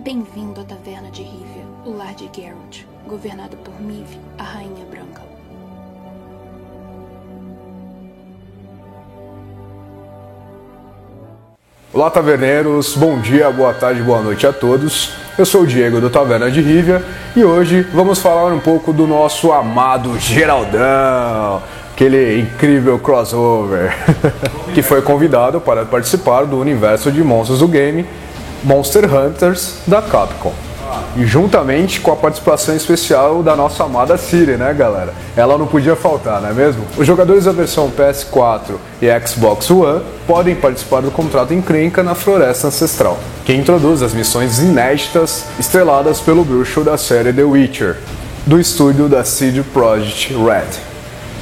Bem-vindo à Taverna de Rivia, o lar de Geralt, governado por Mive, a Rainha Branca. Olá, taverneiros. Bom dia, boa tarde, boa noite a todos. Eu sou o Diego do Taverna de Rivia e hoje vamos falar um pouco do nosso amado Geraldão, aquele incrível crossover que foi convidado para participar do universo de monstros do game Monster Hunters da Capcom. E juntamente com a participação especial da nossa amada Siri, né, galera? Ela não podia faltar, não é mesmo? Os jogadores da versão PS4 e Xbox One podem participar do contrato encrenca na Floresta Ancestral, que introduz as missões inéditas estreladas pelo bruxo da série The Witcher, do estúdio da CD Projekt Red.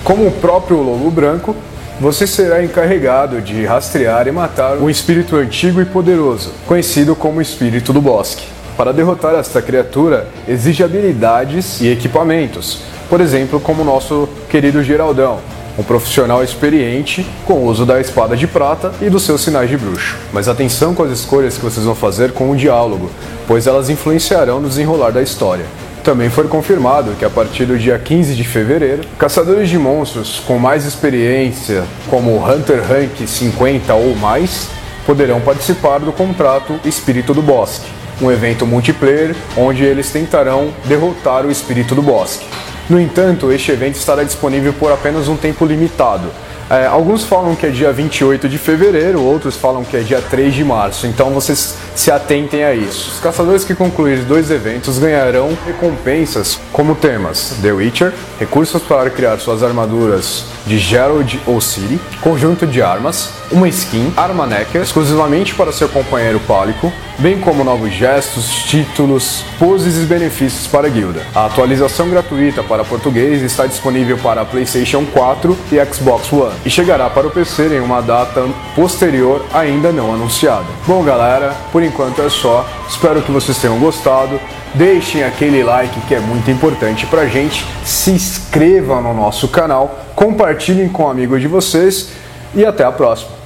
Como o próprio Lobo Branco, você será encarregado de rastrear e matar um espírito antigo e poderoso, conhecido como Espírito do Bosque. Para derrotar esta criatura, exige habilidades e equipamentos, por exemplo, como nosso querido Geraldão, um profissional experiente com o uso da espada de prata e dos seus sinais de bruxo. Mas atenção com as escolhas que vocês vão fazer com o diálogo, pois elas influenciarão no desenrolar da história. Também foi confirmado que a partir do dia 15 de fevereiro, caçadores de monstros com mais experiência, como Hunter Rank 50 ou mais, poderão participar do contrato Espírito do Bosque, um evento multiplayer onde eles tentarão derrotar o Espírito do Bosque. No entanto, este evento estará disponível por apenas um tempo limitado, é, alguns falam que é dia 28 de fevereiro, outros falam que é dia 3 de março, então vocês se atentem a isso. Os caçadores que concluírem dois eventos ganharão recompensas como temas. The Witcher, recursos para criar suas armaduras de Gerald ou Ciri, conjunto de armas, uma skin, arma necker, exclusivamente para seu companheiro pálico, bem como novos gestos, títulos, poses e benefícios para a guilda. A atualização gratuita para português está disponível para PlayStation 4 e Xbox One e chegará para o PC em uma data posterior ainda não anunciada. Bom, galera, por enquanto é só. Espero que vocês tenham gostado. Deixem aquele like que é muito importante pra gente. Se inscrevam no nosso canal, compartilhem com amigos de vocês e até a próxima.